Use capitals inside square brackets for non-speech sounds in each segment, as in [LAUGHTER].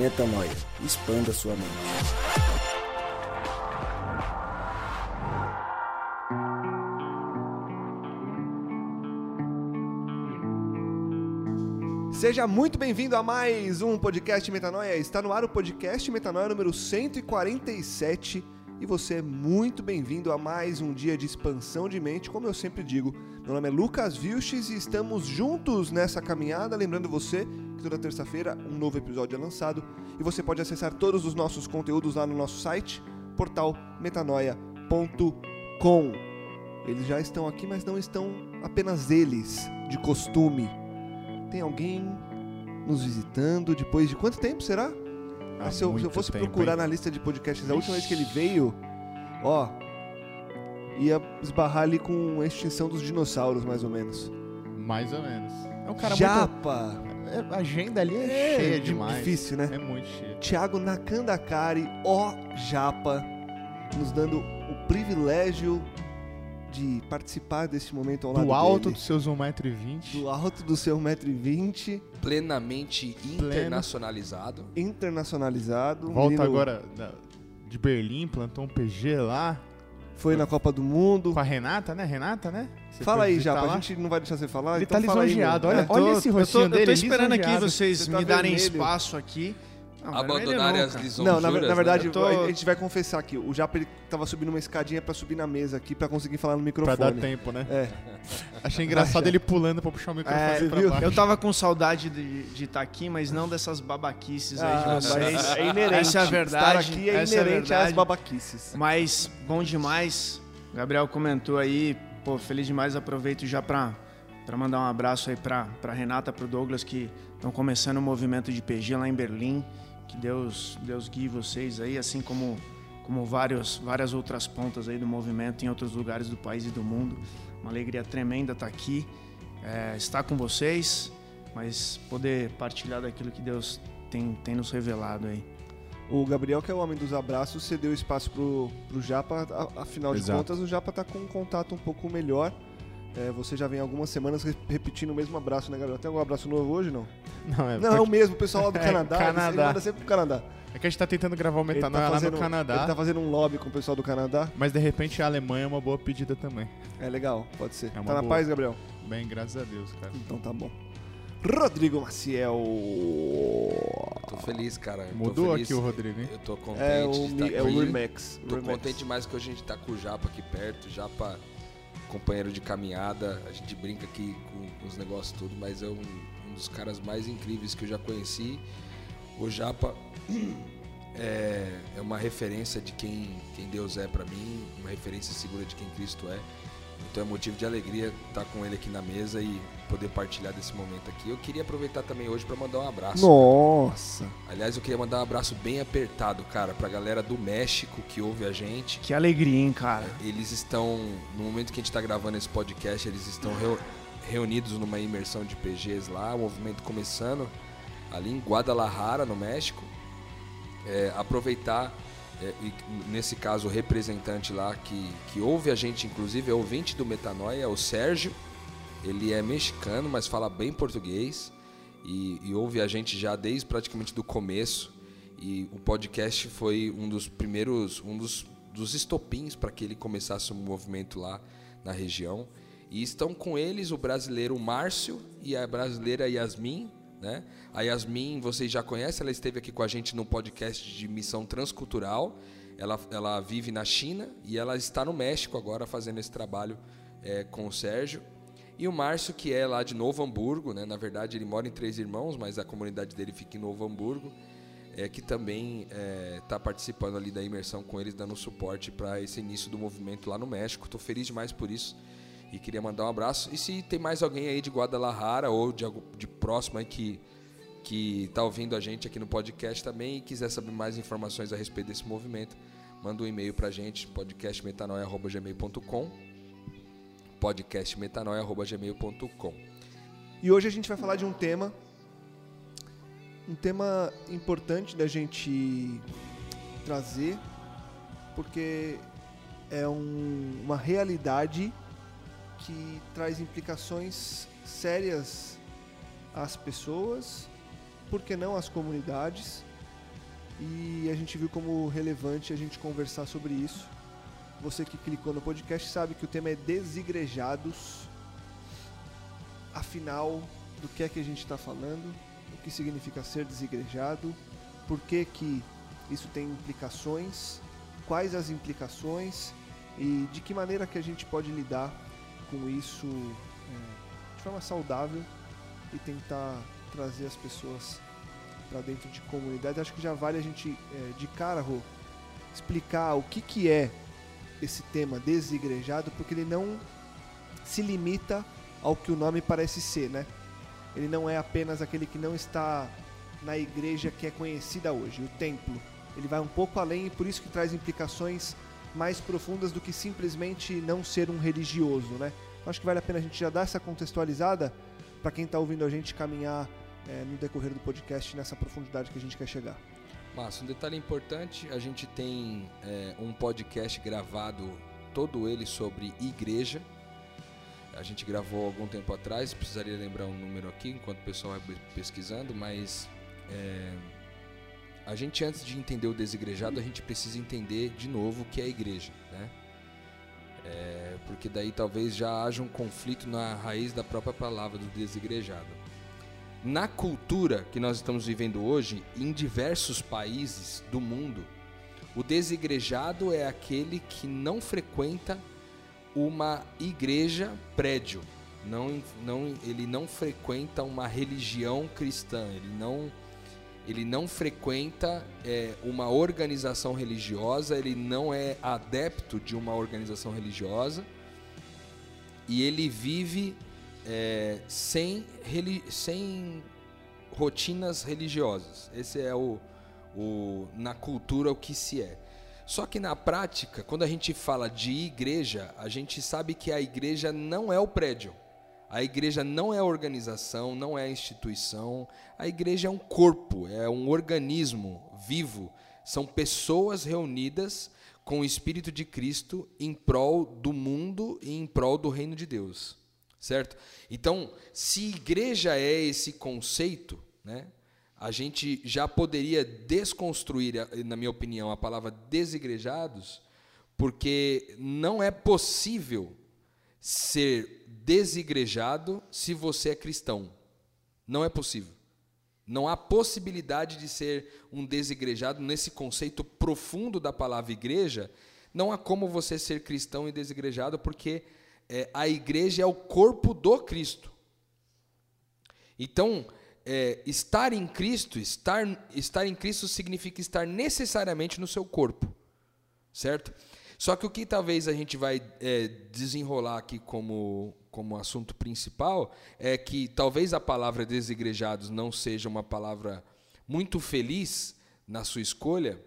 Metanoia. Expanda sua mente. Seja muito bem-vindo a mais um podcast Metanoia. Está no ar o podcast Metanoia número 147 e você é muito bem-vindo a mais um dia de expansão de mente. Como eu sempre digo, meu nome é Lucas Vilches e estamos juntos nessa caminhada. Lembrando você toda terça-feira um novo episódio é lançado e você pode acessar todos os nossos conteúdos lá no nosso site, portal metanoia.com. Eles já estão aqui, mas não estão apenas eles, de costume. Tem alguém nos visitando depois de quanto tempo será? Há se, eu, se eu fosse tempo, procurar hein? na lista de podcasts, a última vez que ele veio, ó, ia esbarrar ali com a extinção dos dinossauros, mais ou menos. Mais ou menos. É um cara Japa! muito... é, A agenda ali é, É, cheia demais. difícil, né? É muito cheia. Thiago Nakandakari, ó Japa, nos dando o privilégio de participar desse momento ao lado Do alto dele. dos seus 1,20m. do alto do seu 1,20m, plenamente internacionalizado. internacionalizado. Volta menino agora da- de Berlim, plantou um PG lá. Foi na Copa do Mundo. Com a Renata, né? Renata, né? Você Fala aí, lá? a gente não vai deixar você falar, Ele então tá lisonjeado, olha- É. olha esse eu rostinho tô, eu dele, tô esperando aqui vocês Você tá me darem vermelho. espaço aqui. Não, Abandonar vermelho as lisonjuras. Não, na, na verdade, né? Eu tô- a gente vai confessar aqui. O Japa ele tava subindo uma escadinha pra subir na mesa aqui pra conseguir falar no Pra microfone. dar tempo, né? É. [LAUGHS] Achei engraçado ele pulando pra puxar o microfone É, pra viu? baixo. Eu tava com saudade de estar aqui, mas não dessas babaquices aí Ah, de mas vocês. é inerente. Essa é a verdade. Estar aqui é é inerente às verdade. babaquices. Mas bom demais. O Gabriel comentou aí, pô, feliz demais. Aproveito já pra, pra mandar um abraço aí pra, pra Renata, pro Douglas, que estão começando o movimento de PG lá em Berlim. Que Deus, Deus guie vocês aí, assim como, como vários, várias outras pontas aí do movimento em outros lugares do país e do mundo. Uma alegria tremenda estar aqui, é, estar com vocês, mas poder partilhar daquilo que Deus tem, tem nos revelado aí. O Gabriel, que é o homem dos abraços, cedeu espaço pro, pro Japa. Afinal de Exato. contas, o Japa tá com um contato um pouco melhor. É, você já vem algumas semanas re- repetindo o mesmo abraço, né, Gabriel? Tem algum abraço novo hoje, não? Não, é, não, é o mesmo, o pessoal lá do [LAUGHS] É, Canadá. Canadá. Ele manda sempre pro Canadá. é que a gente tá tentando gravar o Ele Metanoia lá fazendo, no Canadá. Ele tá fazendo um lobby com o pessoal do Canadá. Mas de repente a Alemanha é uma boa pedida também. É legal, pode ser. É tá na boa. paz, Gabriel? Bem, graças a Deus, cara. Então tá bom. Rodrigo Maciel. Tô feliz, cara. Mudou feliz. aqui o Rodrigo, hein? Eu tô contente É o, de estar é o aqui. Remax. Tô Remax. contente demais que hoje a gente tá com o Japa aqui perto. Japa, companheiro de caminhada. A gente brinca aqui com, os negócios tudo, mas é um, um dos caras mais incríveis que eu já conheci. O Japa [CLEARS THROAT] é, é uma referência de quem, quem Deus é pra mim, uma referência segura de quem Cristo é. Então é motivo de alegria estar com ele aqui na mesa e poder partilhar desse momento aqui. Eu queria aproveitar também hoje para mandar um abraço. Nossa. Aliás, eu queria mandar um abraço bem apertado, cara, pra galera do México que ouve a gente. Que alegria, hein, cara? Eles estão, no momento que a gente está gravando esse podcast, eles estão reu- reunidos numa imersão de PGs lá, o movimento começando ali em Guadalajara, no México. É, aproveitar, é, e nesse caso, o representante lá que, que ouve a gente, inclusive, é ouvinte do Metanoia, é o Sérgio. Ele é mexicano, mas fala bem português e, e ouve a gente já desde praticamente do começo. E o podcast foi um dos primeiros, um dos, dos estopins para que ele começasse um movimento lá na região. E estão com eles o brasileiro Márcio e a brasileira Yasmin. Né? A Yasmin, vocês já conhecem, ela esteve aqui com a gente no podcast de Missão Transcultural. Ela, ela vive na China e ela está no México agora fazendo esse trabalho eh, com o Sérgio. E o Márcio, que é lá de Novo Hamburgo, né? na verdade ele mora em Três Irmãos, mas a comunidade dele fica em Novo Hamburgo, é, que também está participando ali da imersão com eles, dando suporte para esse início do movimento lá no México. Estou feliz demais por isso e queria mandar um abraço. E se tem mais alguém aí de Guadalajara ou de, de próximo aí que que está ouvindo a gente aqui no podcast também e quiser saber mais informações a respeito desse movimento, manda um e-mail para a gente, podcastmetanoia.gmail.com podcastmetanoia.gmail.com E hoje a gente vai falar de um tema, um tema importante da gente trazer, porque é um- uma realidade que traz implicações sérias às pessoas, por que não às comunidades, e a gente viu como relevante a gente conversar sobre isso. Você que clicou no podcast sabe que o tema é desigrejados. Afinal, do que é que a gente está falando? O que significa ser desigrejado? Por que, que isso tem implicações? Quais as implicações? E de que maneira que a gente pode lidar com isso é, de forma saudável e tentar trazer as pessoas para dentro de comunidade. Acho que já vale a gente, é, de cara, Rô, explicar o que, que é esse tema desigrejado, porque ele não se limita ao que o nome parece ser, né? Ele não é apenas aquele que não está na igreja que é conhecida hoje, o templo. Ele vai um pouco além e por isso que traz implicações mais profundas do que simplesmente não ser um religioso, né? Acho que vale a pena a gente já dar essa contextualizada para quem está ouvindo a gente caminhar é, no decorrer do podcast nessa profundidade que a gente quer chegar. Márcio, um detalhe importante, a gente tem é, um podcast gravado, todo ele sobre igreja. A gente gravou algum tempo atrás, precisaria lembrar um número aqui enquanto o pessoal vai pesquisando, mas é, a gente antes de entender o desigrejado, a gente precisa entender de novo o que é a igreja, né? É, porque daí talvez já haja um conflito na raiz da própria palavra do desigrejado. Na cultura que nós estamos vivendo hoje, em diversos países do mundo, o desigrejado é aquele que não frequenta uma igreja prédio, não, não, ele não frequenta uma religião cristã, ele não, ele não frequenta é, uma organização religiosa, ele não é adepto de uma organização religiosa e ele vive é, sem, sem rotinas religiosas. Esse é o, o na cultura o que se é. Só que na prática, quando a gente fala de igreja, a gente sabe que a igreja não é o prédio. A igreja não é organização, não é instituição. A igreja é um corpo, é um organismo vivo. São pessoas reunidas com o Espírito de Cristo em prol do mundo e em prol do reino de Deus certo? Então, se igreja é esse conceito, né, a gente já poderia desconstruir, na minha opinião, a palavra desigrejados, porque não é possível ser desigrejado se você é cristão. Não é possível. Não há possibilidade de ser um desigrejado nesse conceito profundo da palavra igreja. Não há como você ser cristão e desigrejado, porque é, a igreja é o corpo do Cristo. Então, é, estar em Cristo, estar, estar em Cristo significa estar necessariamente no seu corpo, certo? Só que o que talvez a gente vai é, desenrolar aqui como, como assunto principal é que talvez a palavra desigrejados não seja uma palavra muito feliz na sua escolha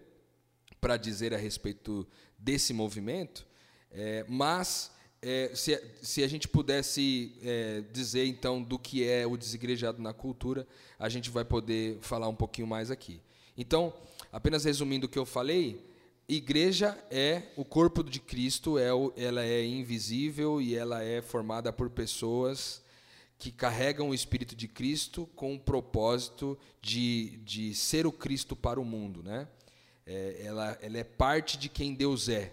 para dizer a respeito desse movimento, é, mas é, se, se, a gente pudesse é, dizer então do que é o desigrejado na cultura, a gente vai poder falar um pouquinho mais aqui. Então, apenas resumindo o que eu falei, igreja é o corpo de Cristo, é ela é invisível e ela é formada por pessoas que carregam o Espírito de Cristo com o propósito de, de ser o Cristo para o mundo. Né? É, ela, ela é parte de quem Deus é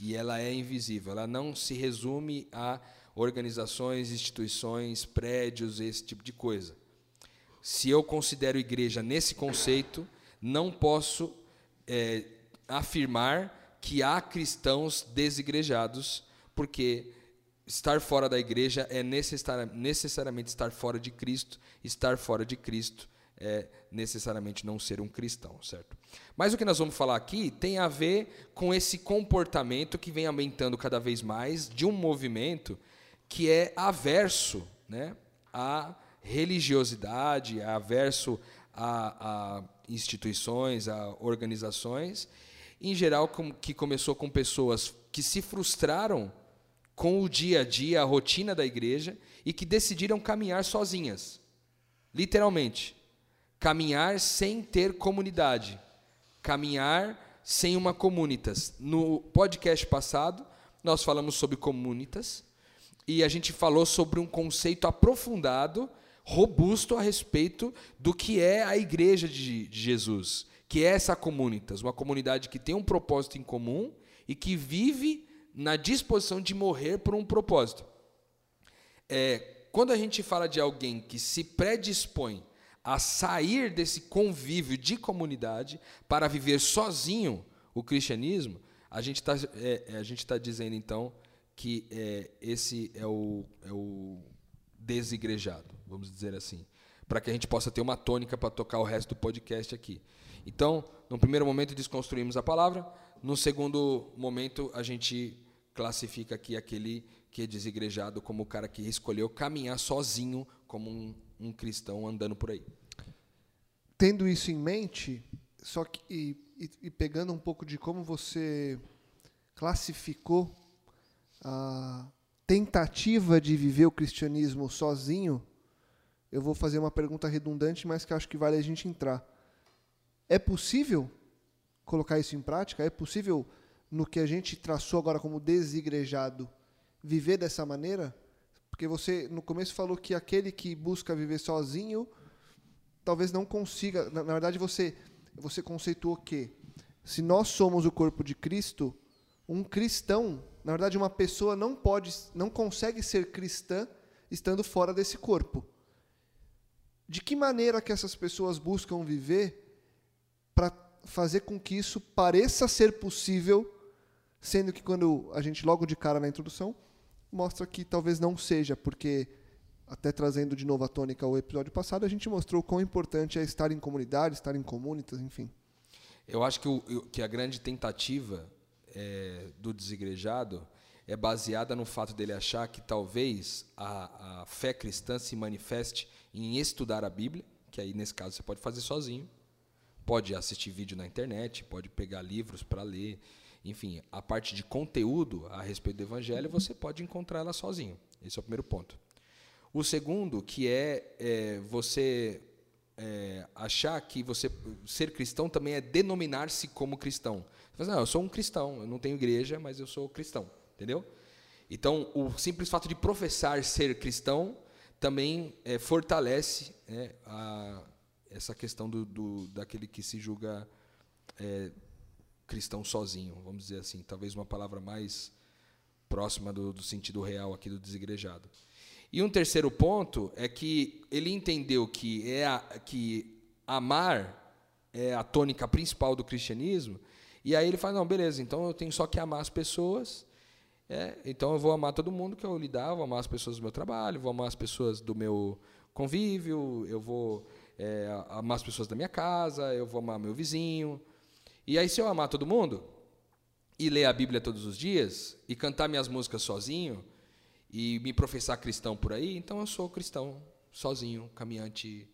e ela é invisível. Ela não se resume a organizações, instituições, prédios, esse tipo de coisa. Se eu considero igreja nesse conceito, não posso é, afirmar que há cristãos desigrejados, porque estar fora da igreja é necessariamente estar fora de Cristo, estar fora de Cristo é necessariamente não ser um cristão, certo? Mas o que nós vamos falar aqui tem a ver com esse comportamento que vem aumentando cada vez mais de um movimento que é averso né, à religiosidade, averso a, a instituições, a organizações, em geral que começou com pessoas que se frustraram com o dia a dia, a rotina da igreja e que decidiram caminhar sozinhas, literalmente. Caminhar sem ter comunidade, caminhar sem uma comunitas. No podcast passado, nós falamos sobre comunitas e a gente falou sobre um conceito aprofundado, robusto a respeito do que é a igreja de Jesus, que é essa comunitas, uma comunidade que tem um propósito em comum e que vive na disposição de morrer por um propósito. É, quando a gente fala de alguém que se predispõe a sair desse convívio de comunidade para viver sozinho o cristianismo, a gente está é, é, tá dizendo então que é, esse é o, é o desigrejado, vamos dizer assim, para que a gente possa ter uma tônica para tocar o resto do podcast aqui. Então, no primeiro momento desconstruímos a palavra, no segundo momento a gente classifica aqui aquele que é desigrejado como o cara que escolheu caminhar sozinho como um, um cristão andando por aí. Tendo isso em mente, só que e, e, pegando um pouco de como você classificou a tentativa de viver o cristianismo sozinho, eu vou fazer uma pergunta redundante, mas que acho que vale a gente entrar. É possível colocar isso em prática? É possível no que a gente traçou agora como desigrejado, viver dessa maneira? Porque você, no começo, falou que aquele que busca viver sozinho talvez não consiga. Na, na verdade, você, você conceituou que se nós somos o corpo de Cristo, um cristão, na verdade, uma pessoa não pode, não consegue ser cristã estando fora desse corpo. De que maneira que essas pessoas buscam viver fazer com que isso pareça ser possível Sendo que quando a gente, logo de cara na introdução, mostra que talvez não seja, porque, até trazendo de novo a tônica ao episódio passado, a gente mostrou quão importante é estar em comunidade, estar em comunitas, enfim. Eu acho que, o, que a grande tentativa é, do desigrejado é baseada no fato dele achar que talvez a, a fé cristã se manifeste em estudar a Bíblia, que aí nesse caso você pode fazer sozinho, pode assistir vídeo na internet, pode pegar livros para ler, enfim, a parte de conteúdo a respeito do evangelho, você pode encontrar ela sozinho. Esse é o primeiro ponto. O segundo, que é, é você é, achar que você ser cristão também é denominar-se como cristão. Você fala, não, eu sou um cristão, eu não tenho igreja, mas eu sou cristão, entendeu? Então, o simples fato de professar ser cristão também é, fortalece né, a, essa questão do, do, daquele que se julga é, cristão sozinho, vamos dizer assim, talvez uma palavra mais próxima do, do sentido real aqui do desigrejado. E um terceiro ponto é que ele entendeu que é a, que amar é a tônica principal do cristianismo, e aí ele fala, não, beleza, então eu tenho só que amar as pessoas, é, então eu vou amar todo mundo que eu lidar, vou amar as pessoas do meu trabalho, vou amar as pessoas do meu convívio, eu vou é, amar as pessoas da minha casa, eu vou amar meu vizinho, e aí, se eu amar todo mundo, e ler a Bíblia todos os dias, e cantar minhas músicas sozinho, e me professar cristão por aí, então eu sou cristão sozinho, caminhante,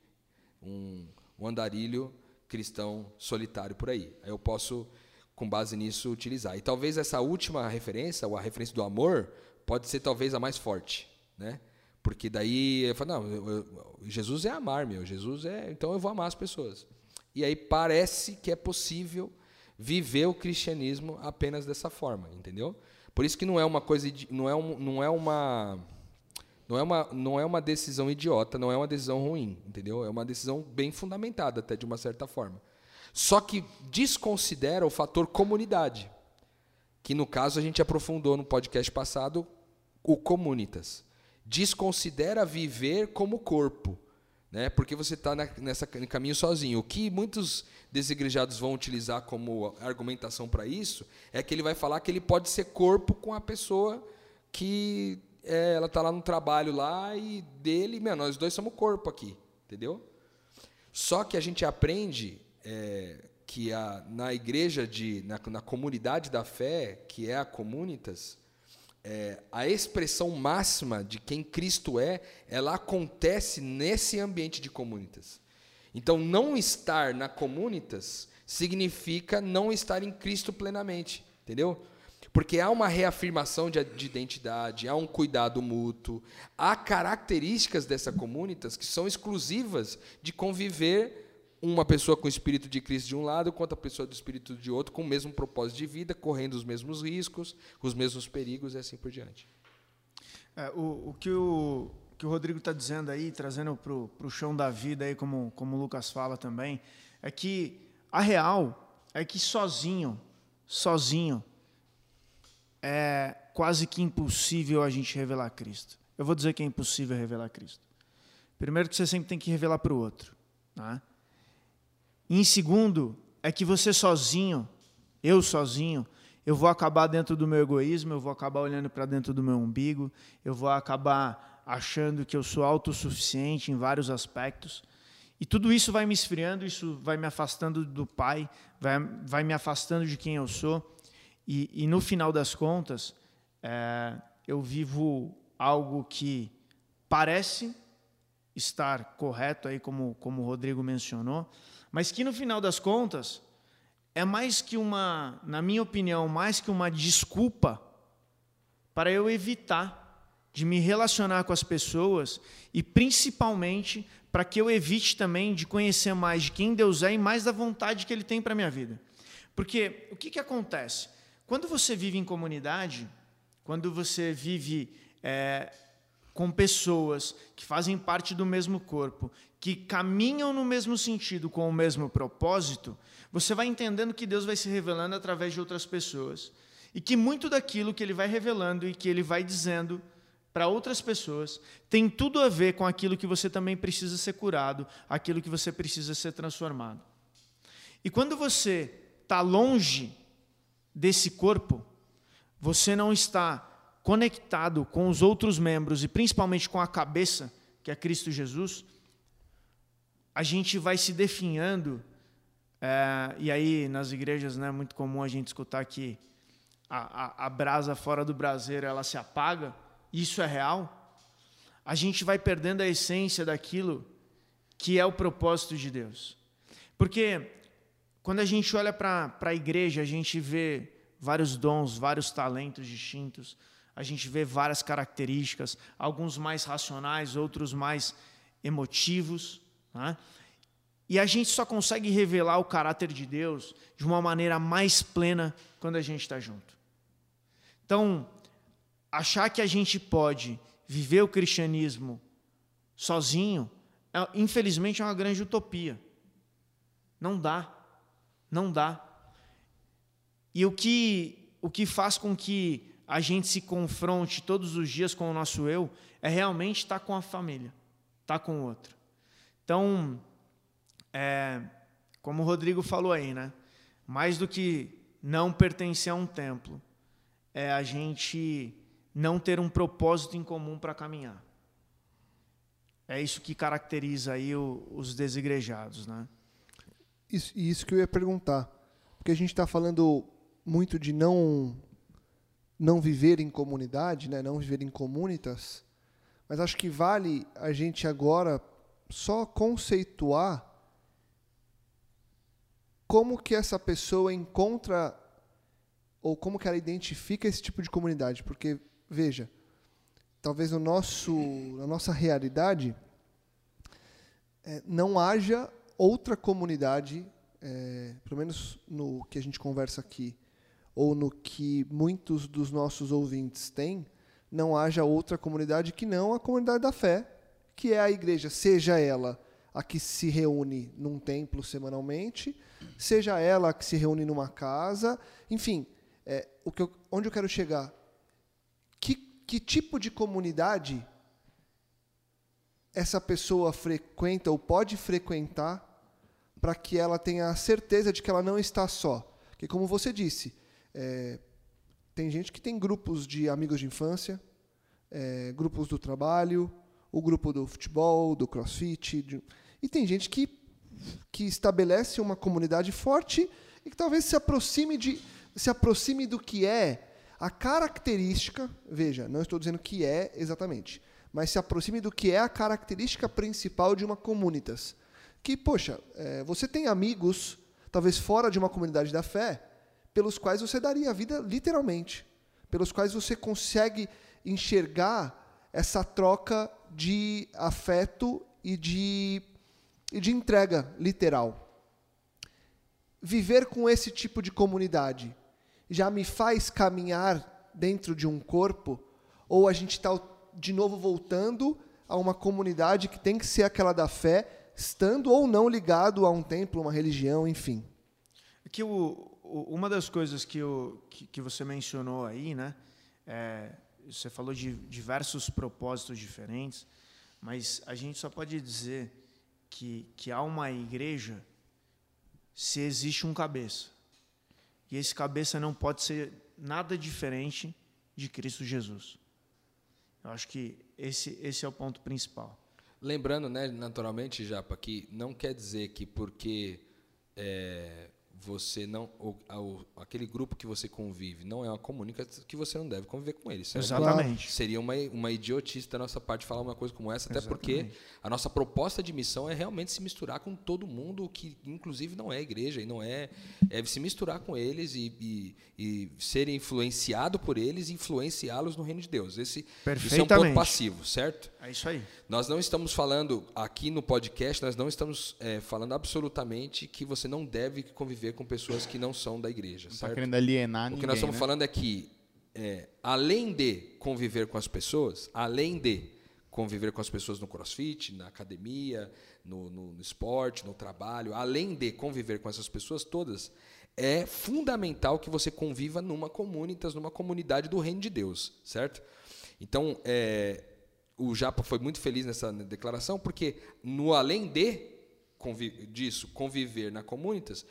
um, um andarilho cristão solitário por aí. Eu posso, com base nisso, utilizar. E talvez essa última referência, ou a referência do amor, pode ser talvez a mais forte, né? Porque daí eu falo, não, eu, eu, Jesus é amar, meu. Jesus é, então eu vou amar as pessoas. E aí parece que é possível viver o cristianismo apenas dessa forma, entendeu? Por isso que não é uma coisa, não é, um, não é uma não é uma não é uma decisão idiota, não é uma decisão ruim, entendeu? É uma decisão bem fundamentada até de uma certa forma. Só que desconsidera o fator comunidade, que no caso a gente aprofundou no podcast passado o comunitas. Desconsidera viver como corpo né? porque você está nessa caminho sozinho. O que muitos desigrejados vão utilizar como argumentação para isso é que ele vai falar que ele pode ser corpo com a pessoa que é, ela está lá no trabalho lá e dele, meu, nós dois somos corpo aqui, entendeu? Só que a gente aprende é, que a, na igreja de na, na comunidade da fé, que é a comunitas, é, a expressão máxima de quem Cristo é, ela acontece nesse ambiente de comunitas. Então, não estar na comunitas significa não estar em Cristo plenamente, entendeu? Porque há uma reafirmação de, de identidade, há um cuidado mútuo, há características dessa comunitas que são exclusivas de conviver uma pessoa com o espírito de Cristo de um lado, com outra pessoa do espírito de outro, com o mesmo propósito de vida, correndo os mesmos riscos, os mesmos perigos e assim por diante. É, o, o, que o que o Rodrigo está dizendo aí, trazendo para o chão da vida, aí, como, como o Lucas fala também, é que A real é que sozinho, sozinho, é quase que impossível a gente revelar Cristo. Eu vou dizer que é impossível revelar Cristo. Primeiro que você sempre tem que revelar para o outro. Né? E em segundo, é que você sozinho, eu sozinho, eu vou acabar dentro do meu egoísmo, eu vou acabar olhando para dentro do meu umbigo, eu vou acabar achando que eu sou autossuficiente em vários aspectos. E tudo isso vai me esfriando, isso vai me afastando do Pai, vai, vai me afastando de quem eu sou. E, e no final das contas, é, eu vivo algo que parece estar correto, aí como, como o Rodrigo mencionou, mas que no final das contas é mais que uma, na minha opinião, mais que uma desculpa para eu evitar de me relacionar com as pessoas e principalmente para que eu evite também de conhecer mais de quem Deus é e mais da vontade que Ele tem para minha vida. Porque o que, que acontece? Quando você vive em comunidade, quando você vive é, com pessoas que fazem parte do mesmo corpo, que caminham no mesmo sentido, com o mesmo propósito, você vai entendendo que Deus vai se revelando através de outras pessoas. E que muito daquilo que Ele vai revelando e que Ele vai dizendo para outras pessoas tem tudo a ver com aquilo que você também precisa ser curado, aquilo que você precisa ser transformado. E quando você está longe desse corpo, você não está conectado com os outros membros e principalmente com a cabeça, que é Cristo Jesus, a gente vai se definhando é, e aí, nas igrejas, né, é muito comum a gente escutar que a, a, a brasa fora do braseiro ela se apaga. Isso é real. A gente vai perdendo a essência daquilo que é o propósito de Deus. Porque quando a gente olha para a igreja, a gente vê vários dons, vários talentos distintos, a gente vê várias características, alguns mais racionais, outros mais emotivos. Né? E a gente só consegue revelar o caráter de Deus de uma maneira mais plena quando a gente está junto. Então, achar que a gente pode viver o cristianismo sozinho, é, infelizmente é uma grande utopia. Não dá. Não dá. E o que, o que faz com que a gente se confronte todos os dias com o nosso eu é realmente estar com a família, estar com o outro. Então, é, como o Rodrigo falou aí, né? Mais do que não pertencer a um templo, é a gente não ter um propósito em comum para caminhar. É isso que caracteriza aí o, os desigrejados, né? Isso, isso que eu ia perguntar, porque a gente está falando muito de não não viver em comunidade, né? Não viver em comunitas, mas acho que vale a gente agora só conceituar como que essa pessoa encontra ou como que ela identifica esse tipo de comunidade, porque veja, talvez no nosso na nossa realidade é, não haja outra comunidade, é, pelo menos no que a gente conversa aqui, ou no que muitos dos nossos ouvintes têm, não haja outra comunidade que não a comunidade da fé, que é a igreja, seja ela a que se reúne num templo semanalmente, seja ela a que se reúne numa casa, enfim, é, o que eu, onde eu quero chegar? Que, que tipo de comunidade essa pessoa frequenta ou pode frequentar para que ela tenha a certeza de que ela não está só? Porque, como você disse, é, tem gente que tem grupos de amigos de infância, é, grupos do trabalho, o grupo do futebol, do crossfit, de, e tem gente que, que estabelece uma comunidade forte e que talvez se aproxime, de, se aproxime do que é a característica, veja, não estou dizendo que é exatamente, mas se aproxime do que é a característica principal de uma comunitas. Que, poxa, é, você tem amigos, talvez fora de uma comunidade da fé, pelos quais você daria a vida literalmente, pelos quais você consegue enxergar essa troca de afeto e de e de entrega literal. Viver com esse tipo de comunidade já me faz caminhar dentro de um corpo, ou a gente está de novo voltando a uma comunidade que tem que ser aquela da fé, estando ou não ligado a um templo, uma religião, enfim. Que o, o, uma das coisas que, o, que, que você mencionou aí, né? É, você falou de diversos propósitos diferentes, mas a gente só pode dizer que, que há uma igreja se existe um cabeça. E esse cabeça não pode ser nada diferente de Cristo Jesus. Eu acho que esse, esse é o ponto principal. Lembrando, né, naturalmente, Japa, que não quer dizer que porque é, você não o, o, aquele grupo que você convive não é uma comunica que você não deve conviver com eles. Certo? Exatamente. Seria uma, uma idiotice da nossa parte falar uma coisa como essa, até Exatamente. porque a nossa proposta de missão é realmente se misturar com todo mundo que inclusive não é igreja e não é é se misturar com eles e, e, e ser influenciado por eles e influenciá-los no reino de Deus. Esse isso é um ponto passivo, certo? É isso aí. Nós não estamos falando aqui no podcast, nós não estamos é, falando absolutamente que você não deve conviver com pessoas que não são da igreja. Não está querendo alienar O que ninguém, nós estamos né? falando é que, é, além de conviver com as pessoas, além de conviver com as pessoas no crossfit, na academia, no, no, no esporte, no trabalho, além de conviver com essas pessoas todas, é fundamental que você conviva numa comunitas, numa comunidade do reino de Deus, certo? Então, é, o Japa foi muito feliz nessa declaração, porque no além de convi disso, conviver na comunitas,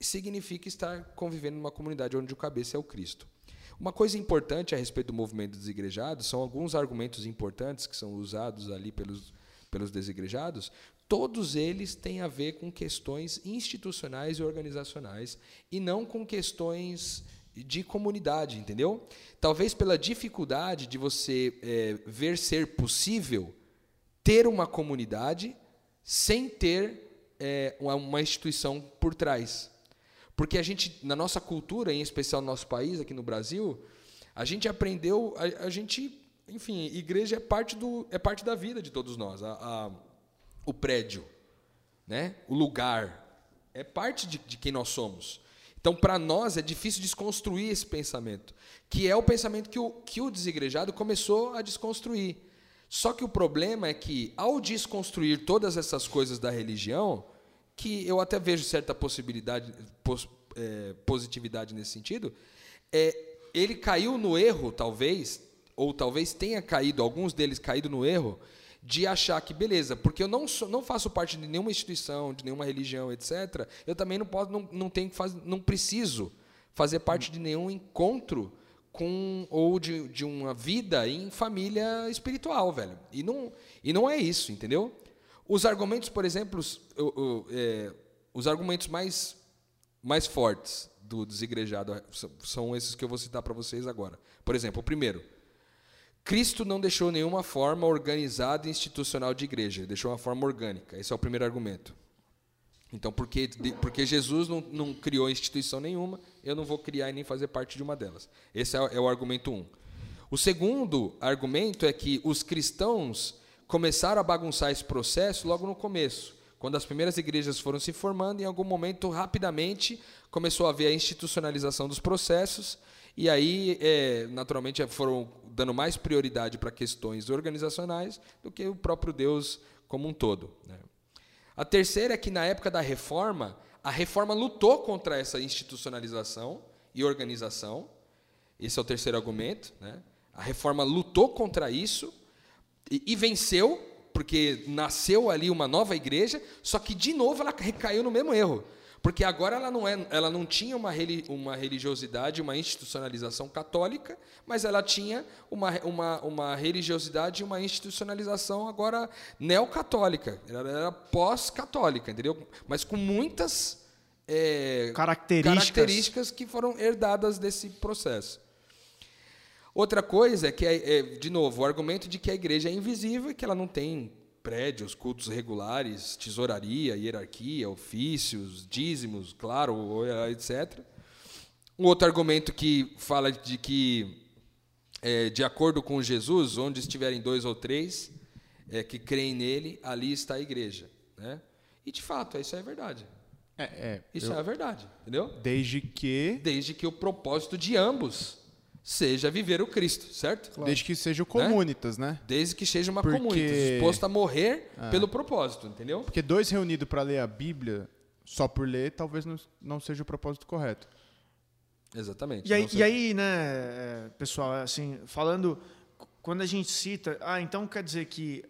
significa estar convivendo numa comunidade onde o cabeça é o Cristo. Uma coisa importante a respeito do movimento dos igrejados são alguns argumentos importantes que são usados ali pelos, pelos desigrejados. Todos eles têm a ver com questões institucionais e organizacionais e não com questões de comunidade, entendeu? Talvez pela dificuldade de você é, ver ser possível ter uma comunidade sem ter é, uma instituição por trás. Porque a gente, na nossa cultura, em especial no nosso país, aqui no Brasil, a gente aprendeu, a, a gente, enfim, igreja é parte, do, é parte da vida de todos nós. A, a, o prédio, né? o lugar, é parte de, de quem nós somos. Então, para nós, é difícil desconstruir esse pensamento, que é o pensamento que o, que o desigrejado começou a desconstruir. Só que o problema é que, ao desconstruir todas essas coisas da religião, que eu até vejo certa possibilidade, pos, é, positividade nesse sentido, é, ele caiu no erro, talvez, ou talvez tenha caído, alguns deles caído no erro, de achar que, beleza, porque eu não, sou, não faço parte de nenhuma instituição, de nenhuma religião, etc., eu também não, posso, não, não, tenho que fazer, não preciso fazer parte de nenhum encontro com ou de, de uma vida em família espiritual, velho. E não, e não é isso, entendeu? Os argumentos, por exemplo, os, é, os argumentos mais, mais fortes do desigrejado são esses que eu vou citar para vocês agora. Por exemplo, o primeiro. Cristo não deixou nenhuma forma organizada e institucional de igreja, ele deixou uma forma orgânica. Esse é o primeiro argumento. Então, porque, porque Jesus não, não criou instituição nenhuma, eu não vou criar e nem fazer parte de uma delas. Esse é, é o argumento um. O segundo argumento é que os cristãos começaram a bagunçar esse processo logo no começo. Quando as primeiras igrejas foram se formando, em algum momento, rapidamente, começou a haver a institucionalização dos processos, e aí, é, naturalmente, foram dando mais prioridade para questões organizacionais do que o próprio Deus como um todo. Né? A terceira é que, na época da reforma, a reforma lutou contra essa institucionalização e organização. Esse é o terceiro argumento. Né? A reforma lutou contra isso e, e venceu, porque nasceu ali uma nova igreja, só que de novo ela recaiu no mesmo erro. Porque agora ela não, é, ela não tinha uma, uma religiosidade, uma institucionalização católica, mas ela tinha uma, uma, uma religiosidade e uma institucionalização agora neocatólica. Ela era pós-católica, entendeu? Mas com muitas é, características. características que foram herdadas desse processo. Outra coisa é que, é, de novo, o argumento de que a igreja é invisível e que ela não tem prédios, cultos regulares, tesouraria, hierarquia, ofícios, dízimos, claro, etc. Um outro argumento que fala de que, é, de acordo com Jesus, onde estiverem dois ou três é, que creem nele, ali está a igreja. Né? E, de fato, isso é verdade. É, é, isso eu, é a verdade, entendeu? Desde que... Desde que o propósito de ambos seja viver o Cristo, certo? Claro. Desde que seja o comunitas, né? né? Desde que seja uma Porque... comunitas, disposto a morrer é. pelo propósito, entendeu? Porque dois reunidos para ler a Bíblia só por ler, talvez não, não seja o propósito correto. Exatamente. E aí, e aí, né, é, pessoal, assim, falando, quando a gente cita, ah, então quer dizer que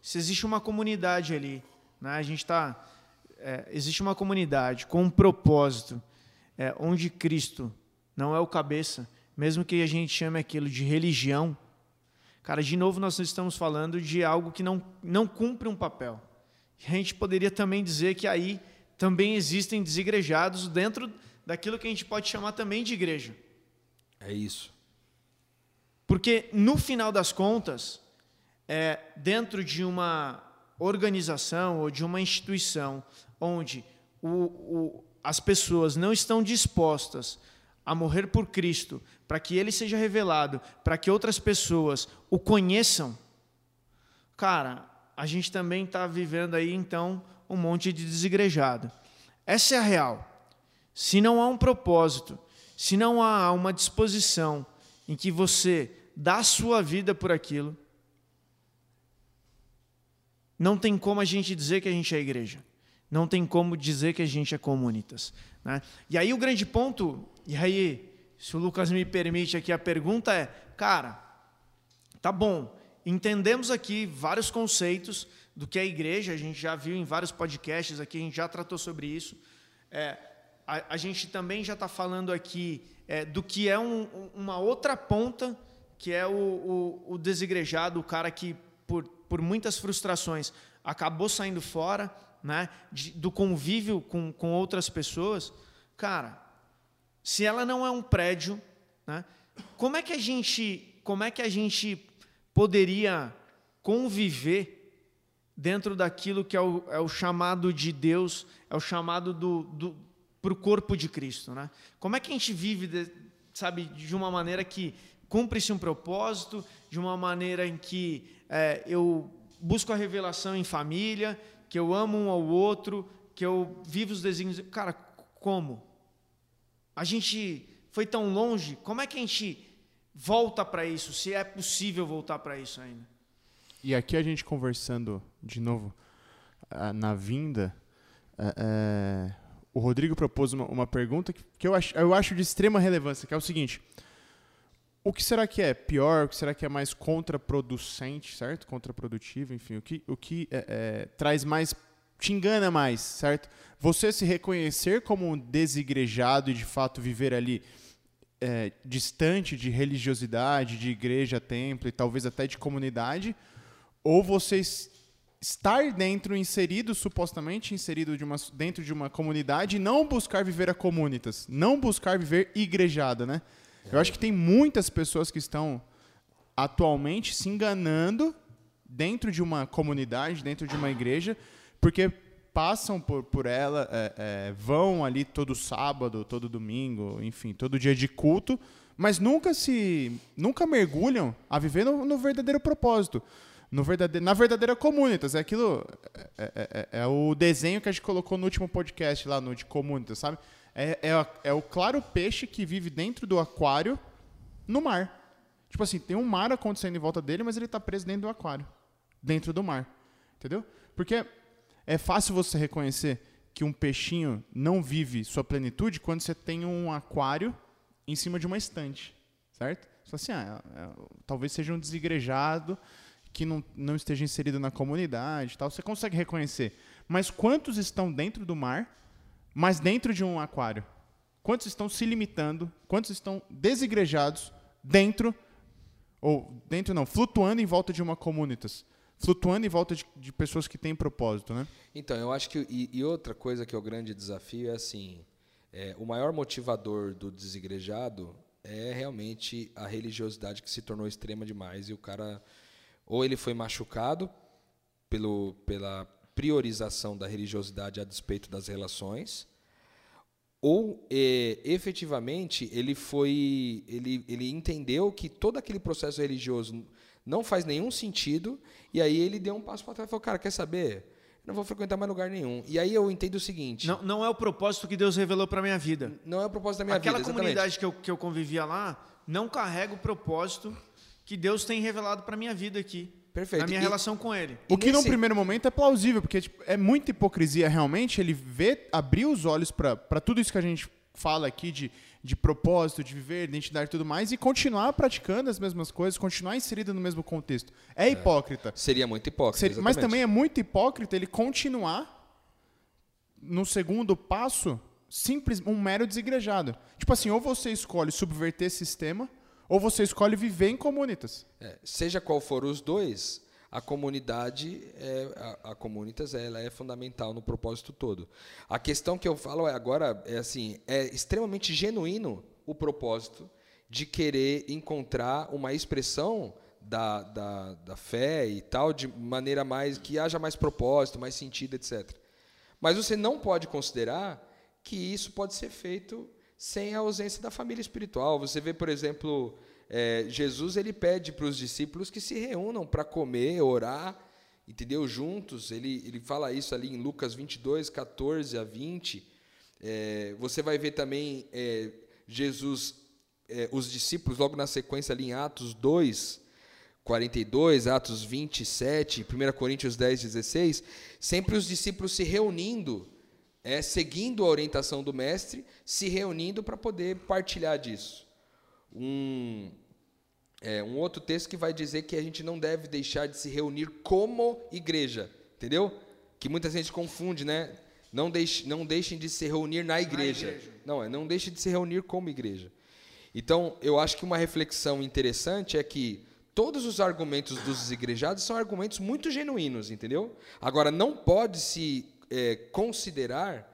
se existe uma comunidade ali, né, a gente está, existe uma comunidade com um propósito, é, onde Cristo não é o cabeça, mesmo que a gente chame aquilo de religião, cara, de novo nós estamos falando de algo que não, não cumpre um papel. A gente poderia também dizer que aí também existem desigrejados dentro daquilo que a gente pode chamar também de igreja. É isso. Porque, no final das contas, é, dentro de uma organização ou de uma instituição onde o, o, as pessoas não estão dispostas a morrer por Cristo, para que ele seja revelado, para que outras pessoas o conheçam, cara, a gente também está vivendo aí, então, um monte de desigrejado. Essa é a real. Se não há um propósito, se não há uma disposição em que você dá a sua vida por aquilo, não tem como a gente dizer que a gente é igreja. Não tem como dizer que a gente é comunitas. Né? E aí o grande ponto, e aí, se o Lucas me permite aqui, a pergunta é, cara, tá bom, entendemos aqui vários conceitos do que é igreja, a gente já viu em vários podcasts aqui, a gente já tratou sobre isso. É, a, a, gente também já está falando aqui é, do que é um, uma outra ponta, que é o, o, o desigrejado, o cara que, por, por muitas frustrações, acabou saindo fora né, de, do convívio com, com outras pessoas. Cara, se ela não é um prédio, né, como é que a gente, como é que a gente poderia conviver dentro daquilo que é o, é o chamado de Deus, é o chamado do, do para o corpo de Cristo, né? Como é que a gente vive, de, sabe, de uma maneira que cumpre-se um propósito, de uma maneira em que é, eu busco a revelação em família, que eu amo um ao outro, que eu vivo os desígnios. Cara, como? A gente foi tão longe, como é que a gente volta para isso, se é possível voltar para isso ainda? E aqui a gente conversando de novo na vinda, é, o Rodrigo propôs uma, uma pergunta que, que eu, acho, eu acho de extrema relevância, que é o seguinte: o que será que é pior? O que será que é mais contraproducente, certo? Contraprodutivo, enfim, o que, o que é, traz mais, te engana mais, certo? Você se reconhecer como um desigrejado e de fato viver ali é, distante de religiosidade, de igreja, templo e talvez até de comunidade, ou você estar dentro, inserido, supostamente inserido de uma, dentro de uma comunidade e não buscar viver a comunitas, não buscar viver igrejada, né? Eu acho que tem muitas pessoas que estão atualmente se enganando dentro de uma comunidade, dentro de uma igreja, porque passam por, por ela, é, é, vão ali todo sábado, todo domingo, enfim, todo dia de culto, mas nunca se, nunca mergulham a viver no, no verdadeiro propósito no verdade... na verdadeira comunitas. É aquilo. É, é, é, o desenho que a gente colocou no último podcast lá no de comunitas, sabe? É, é, é, o claro peixe que vive dentro do aquário no mar. Tipo assim, tem um mar acontecendo em volta dele, mas ele está preso dentro do aquário. Dentro do mar. Entendeu? Porque é fácil você reconhecer que um peixinho não vive sua plenitude quando você tem um aquário em cima de uma estante. Certo? Fala assim, ah, talvez seja um desigrejado que não, não esteja inserido na comunidade tal, você consegue reconhecer. Mas quantos estão dentro do mar, mas dentro de um aquário? Quantos estão se limitando? Quantos estão desigrejados dentro, ou dentro não, flutuando em volta de uma comunitas? Flutuando em volta de, de pessoas que têm propósito, né? Então, eu acho que. E, e outra coisa que é o grande desafio é assim: é, o maior motivador do desigrejado é realmente a religiosidade que se tornou extrema demais e o cara ou ele foi machucado pelo, pela priorização da religiosidade a despeito das relações, ou é, efetivamente ele foi ele, ele entendeu que todo aquele processo religioso não faz nenhum sentido e aí ele deu um passo para trás e falou cara quer saber eu não vou frequentar mais lugar nenhum e aí eu entendo o seguinte não, não é o propósito que Deus revelou para minha vida não é o propósito da minha aquela vida aquela comunidade que eu, que eu convivia lá não carrega o propósito que Deus tem revelado para minha vida aqui. Perfeito. na minha E- relação com ele. O que num nesse- primeiro momento é plausível, porque tipo, é muita hipocrisia realmente ele vê, abrir os olhos para tudo isso que a gente fala aqui de, de propósito, de viver, identidade e tudo mais, e continuar praticando as mesmas coisas, continuar inserido no mesmo contexto. É hipócrita. Seria muito hipócrita. Seria- mas também é muito hipócrita ele continuar no segundo passo simples um mero desigrejado. Tipo assim, ou você escolhe subverter sistema, ou você escolhe viver em comunitas. É, seja qual for os dois, a comunidade, é, a, a comunitas, ela é fundamental no propósito todo. A questão que eu falo é agora é assim, é extremamente genuíno o propósito de querer encontrar uma expressão da, da, da fé e tal de maneira mais que haja mais propósito, mais sentido, etc. Mas você não pode considerar que isso pode ser feito sem a ausência da família espiritual. Você vê, por exemplo, é, Jesus ele pede para os discípulos que se reúnam para comer, orar, entendeu? Juntos. Ele, ele fala isso ali em Lucas 22, 14 a 20. É, você vai ver também é, Jesus, é, os discípulos, logo na sequência ali em Atos 2, 42, Atos 27, 1 Coríntios 10, 16, sempre os discípulos se reunindo, é, seguindo a orientação do mestre, se reunindo para poder partilhar disso. Um, é, um outro texto que vai dizer que a gente não deve deixar de se reunir como igreja, entendeu? Que muita gente confunde, né? Não, deixe, não deixem de se reunir na igreja. igreja. Não, é não deixem de se reunir como igreja. Então, eu acho que uma reflexão interessante é que todos os argumentos dos desigrejados são argumentos muito genuínos, entendeu? Agora, não pode se é, considerar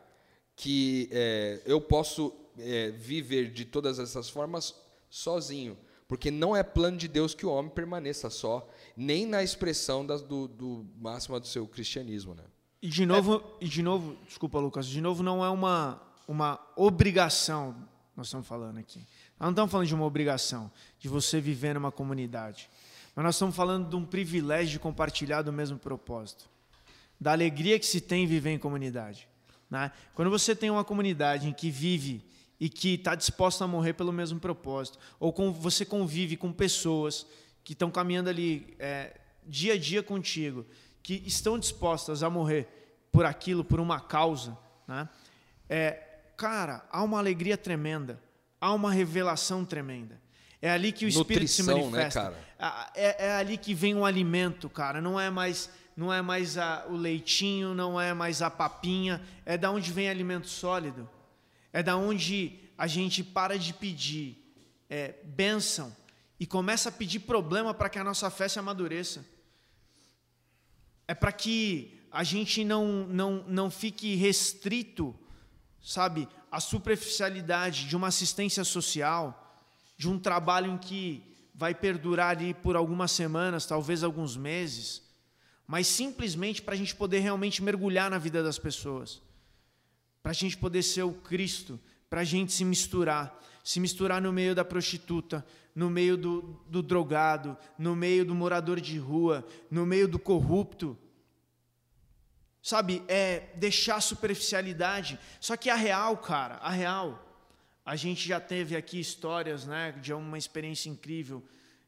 que é, eu posso é, viver de todas essas formas sozinho, porque não é plano de Deus que o homem permaneça só, nem na expressão das- do, do do seu cristianismo, né? E de novo, e de novo, desculpa, Lucas, de novo não é uma, uma obrigação, nós estamos falando aqui. Nós não estamos falando de uma obrigação, de você viver numa comunidade. Mas nós estamos falando de um privilégio de compartilhar do mesmo propósito. Da alegria que se tem em viver em comunidade. Né? Quando você tem uma comunidade em que vive e que está disposta a morrer pelo mesmo propósito, ou com, você convive com pessoas que estão caminhando ali é, dia a dia contigo, que estão dispostas a morrer por aquilo, por uma causa, né? É, cara, há uma alegria tremenda, há uma revelação tremenda. É ali que o Espírito se né, manifesta. cara? Ah, É, é ali que vem o alimento, cara. Não é mais, não é mais a- o leitinho, não é mais a papinha. É da onde vem alimento sólido. É da onde a gente para de pedir é, bênção e começa a pedir problema para que a nossa fé se amadureça. É para que a gente não, não, não fique restrito, sabe, à superficialidade de uma assistência social, de um trabalho em que vai perdurar ali por algumas semanas, talvez alguns meses, mas simplesmente para a gente poder realmente mergulhar na vida das pessoas, para a gente poder ser o Cristo, para a gente se misturar, se misturar no meio da prostituta, no meio do, do drogado, no meio do morador de rua, no meio do corrupto. Sabe, é deixar a superficialidade. Só que a real, cara, a real. A gente já teve aqui histórias, né, de uma experiência incrível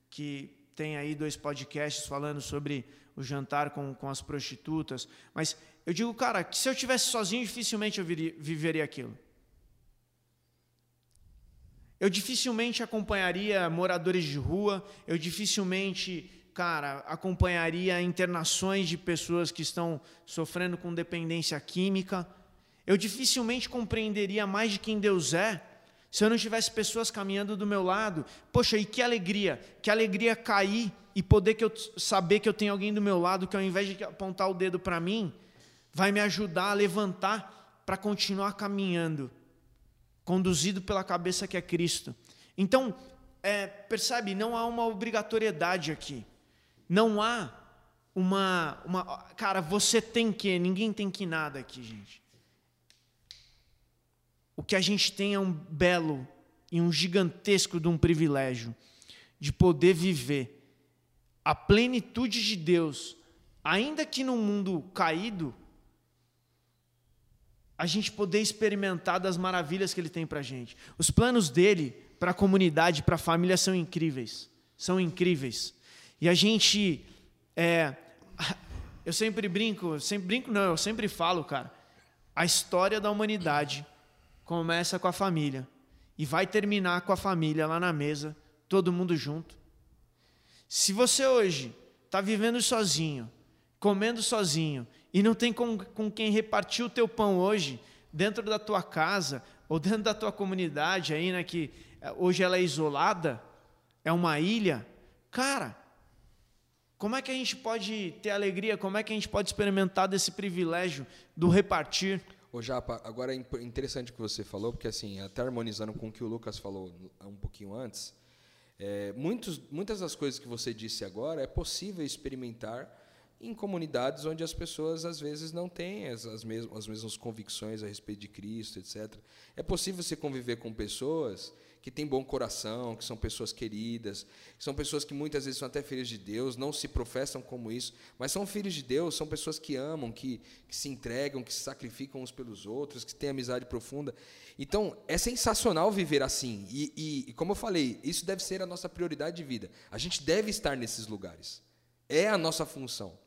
que tem aí dois podcasts falando sobre o jantar com, com as prostitutas. Mas eu digo, cara, que se eu tivesse sozinho, dificilmente eu viria, viveria aquilo. Eu dificilmente acompanharia moradores de rua, eu dificilmente, cara, acompanharia internações de pessoas que estão sofrendo com dependência química. Eu dificilmente compreenderia mais de quem Deus é se eu não tivesse pessoas caminhando do meu lado. Poxa, e que alegria, que alegria cair e poder que eu saber que eu tenho alguém do meu lado que ao invés de apontar o dedo para mim, vai me ajudar a levantar para continuar caminhando conduzido pela cabeça que é Cristo. Então, é, percebe, não há uma obrigatoriedade aqui. Não há uma, uma. Cara, você tem que, ninguém tem que nada aqui, gente. O que a gente tem é um belo e um gigantesco de um privilégio de poder viver a plenitude de Deus, ainda que num mundo caído, a gente poder experimentar das maravilhas que ele tem para a gente. Os planos dele para a comunidade, para a família são incríveis, são incríveis. E a gente É, [LAUGHS] eu sempre brinco, sempre brinco não, eu sempre falo, cara. A história da humanidade começa com a família e vai terminar com a família lá na mesa, todo mundo junto. Se você hoje está vivendo sozinho, comendo sozinho e não tem com, com quem repartir o teu pão hoje, dentro da tua casa ou dentro da tua comunidade aí, né, que eh, hoje ela é isolada, é uma ilha, cara, como é que a gente pode ter alegria? Como é que a gente pode experimentar desse privilégio do repartir? Ô Japa, agora é interessante o que você falou, porque assim, até harmonizando com o que o Lucas falou um pouquinho antes, é, muitos, muitas das coisas que você disse agora é possível experimentar em comunidades onde as pessoas às vezes não têm as, as, mesmas, as mesmas convicções a respeito de Cristo, etc. É possível você conviver com pessoas que têm bom coração, que são pessoas queridas, que são pessoas que muitas vezes são até filhos de Deus, não se professam como isso, mas são filhos de Deus, são pessoas que amam, que, que se entregam, que se sacrificam uns pelos outros, que têm amizade profunda. Então, é sensacional viver assim. E, e, e como eu falei, isso deve ser a nossa prioridade de vida. A gente deve estar nesses lugares. É a nossa função.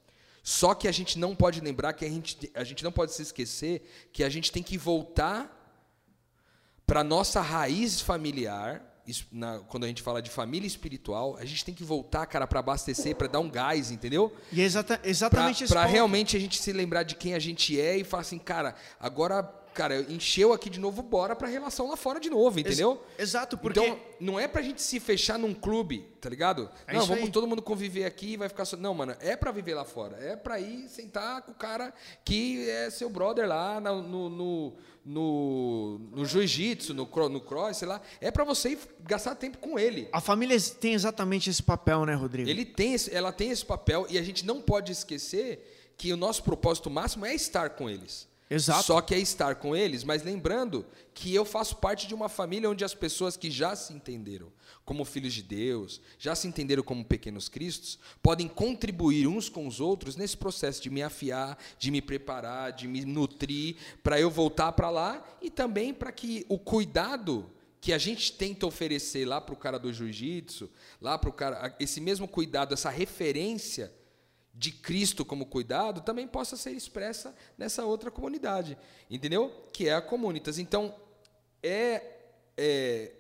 Só que a gente não pode lembrar que a gente, a gente não pode se esquecer que a gente tem que voltar para nossa raiz familiar, na, quando a gente fala de família espiritual, a gente tem que voltar, cara, para abastecer, para dar um gás, entendeu? E é exata, exatamente Para realmente a gente se lembrar de quem a gente é e falar assim, cara, agora cara, encheu aqui de novo, bora pra relação lá fora de novo, entendeu? Ex exato, porque. Então, não é pra gente se fechar num clube, tá ligado? É não, vamos aí. todo mundo conviver aqui e vai ficar só. Não, mano, é pra viver lá fora. É pra ir sentar com o cara que é seu brother lá no, no, no, no, no jiu-jitsu, no, no cross, sei lá. É pra você ir gastar tempo com ele. A família tem exatamente esse papel, né, Rodrigo? Ele tem ela tem esse papel e a gente não pode esquecer que o nosso propósito máximo é estar com eles. Exato. Só que é estar com eles, mas lembrando que eu faço parte de uma família onde as pessoas que já se entenderam como filhos de Deus, já se entenderam como pequenos cristos, podem contribuir uns com os outros nesse processo de me afiar, de me preparar, de me nutrir, para eu voltar para lá e também para que o cuidado que a gente tenta oferecer lá para o cara do jiu-jitsu, lá para o cara, esse mesmo cuidado, essa referência de Cristo como cuidado também possa ser expressa nessa outra comunidade, entendeu? Que é a comunitas. Então, é, é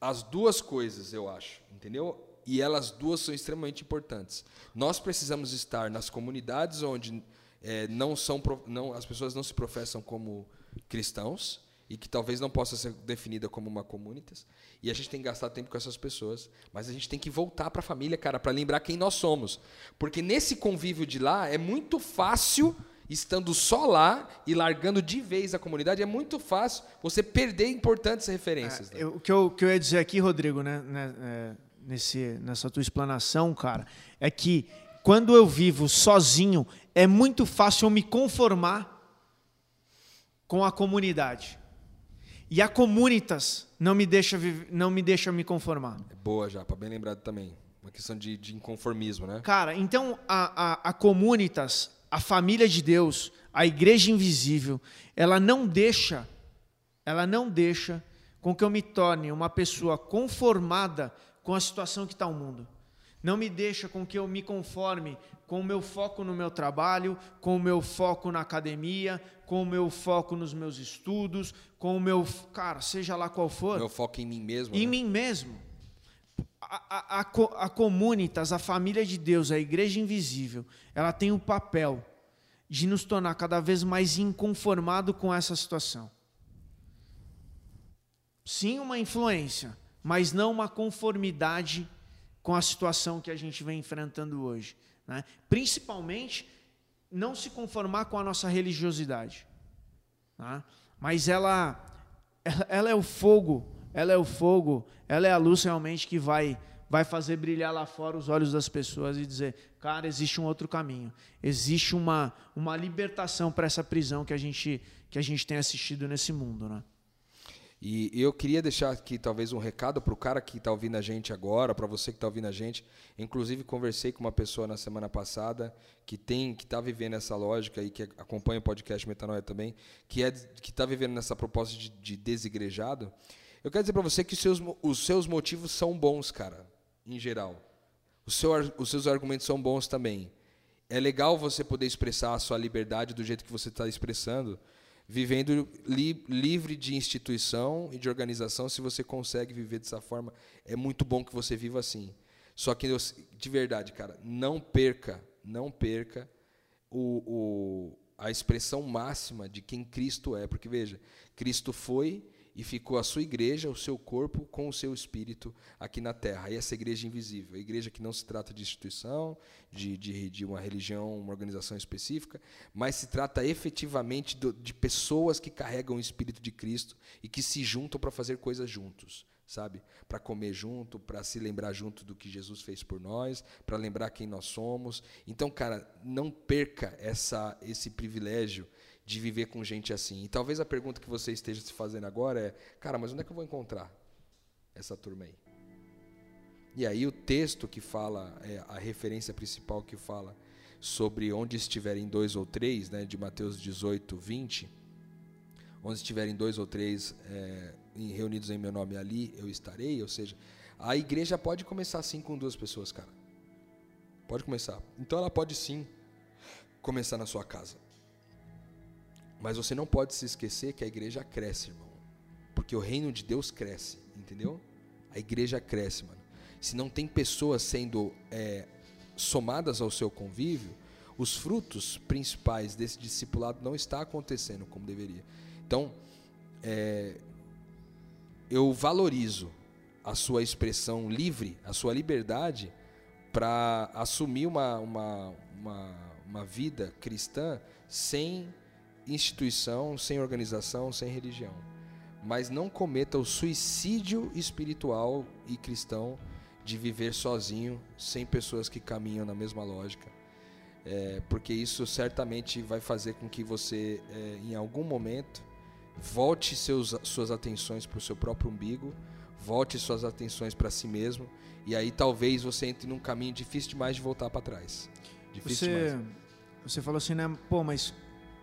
as duas coisas, eu acho, entendeu? E elas duas são extremamente importantes. Nós precisamos estar nas comunidades onde é, não são, não, as pessoas não se professam como cristãos, e que talvez não possa ser definida como uma comunitas. E a gente tem que gastar tempo com essas pessoas, mas a gente tem que voltar para a família, cara, para lembrar quem nós somos. Porque nesse convívio de lá é muito fácil estando só lá e largando de vez a comunidade, é muito fácil você perder importantes referências. É, né? o, que eu, que eu ia dizer aqui, Rodrigo, né, né, é, nesse, nessa tua explanação, cara, é que quando eu vivo sozinho, é muito fácil eu me conformar com a comunidade. E a comunitas não me deixa, não me, deixa me conformar. É boa já, para bem lembrado também. Uma questão de, de inconformismo, né? Cara, então a, a, a comunitas, a família de Deus, a igreja invisível, ela não deixa, ela não deixa com que eu me torne uma pessoa conformada com a situação que está o mundo. Não me deixa com que eu me conforme com o meu foco no meu trabalho, com o meu foco na academia, com o meu foco nos meus estudos, com o meu. Cara, seja lá qual for. Meu foco em mim mesmo. Em né? mim mesmo. A, a, a, a Comunitas, a família de Deus, a igreja invisível, ela tem o papel de nos tornar cada vez mais inconformado com essa situação. Sim, uma influência, mas não uma conformidade com a situação que a gente vem enfrentando hoje. Né? Principalmente, não se conformar com a nossa religiosidade. Tá? Mas ela, ela é o fogo, ela é o fogo, ela é a luz realmente que vai vai fazer brilhar lá fora os olhos das pessoas e dizer, cara, existe um outro caminho, existe uma, uma libertação para essa prisão que a gente que a gente tem assistido nesse mundo, né? E eu queria deixar aqui talvez um recado para o cara que está ouvindo a gente agora, para você que está ouvindo a gente. Inclusive conversei com uma pessoa na semana passada que tem, que está vivendo essa lógica e que acompanha o podcast Metanoia também, que é que está vivendo nessa proposta de, de desigrejado. Eu quero dizer para você que os seus, os seus motivos são bons, cara, em geral. Seu os seus argumentos são bons também. É legal você poder expressar a sua liberdade do jeito que você está expressando, vivendo li- livre de instituição e de organização. Se você consegue viver dessa forma, é muito bom que você viva assim. Só que, de verdade, cara, não perca, não perca o, o- a expressão máxima de quem Cristo é. Porque, veja, Cristo foi e ficou a sua igreja, o seu corpo, com o seu espírito aqui na terra. E essa igreja invisível, a igreja que não se trata de instituição, de, de, de uma religião, uma organização específica, mas se trata efetivamente do- de pessoas que carregam o espírito de Cristo e que se juntam para fazer coisas juntos. Sabe? Para comer junto, para se lembrar junto do que Jesus fez por nós, para lembrar quem nós somos. Então, cara, não perca essa, esse privilégio de viver com gente assim. E talvez a pergunta que você esteja se fazendo agora é: cara, mas onde é que eu vou encontrar essa turma aí? E aí o texto que fala, é, a referência principal que fala sobre onde estiverem dois ou três, né, de Mateus 18, 20, onde estiverem dois ou três é, em- reunidos em meu nome ali, eu estarei. Ou seja, a igreja pode começar assim com duas pessoas, cara. Pode começar. Então ela pode sim começar na sua casa. Mas você não pode se esquecer que a igreja cresce, irmão. Porque o reino de Deus cresce, entendeu? A igreja cresce, mano. Se não tem pessoas sendo é, somadas ao seu convívio, os frutos principais desse discipulado não está acontecendo como deveria. Então, é, eu valorizo a sua expressão livre, a sua liberdade para assumir uma, uma, uma, uma vida cristã sem instituição, sem organização, sem religião. Mas não cometa o suicídio espiritual e cristão de viver sozinho, sem pessoas que caminham na mesma lógica. É, porque isso certamente vai fazer com que você, é, em algum momento, volte seus, suas atenções para o seu próprio umbigo, volte suas atenções para si mesmo, e aí talvez você entre num caminho difícil demais de voltar para trás. Difícil Você, demais. você falou assim, né? Pô, mas,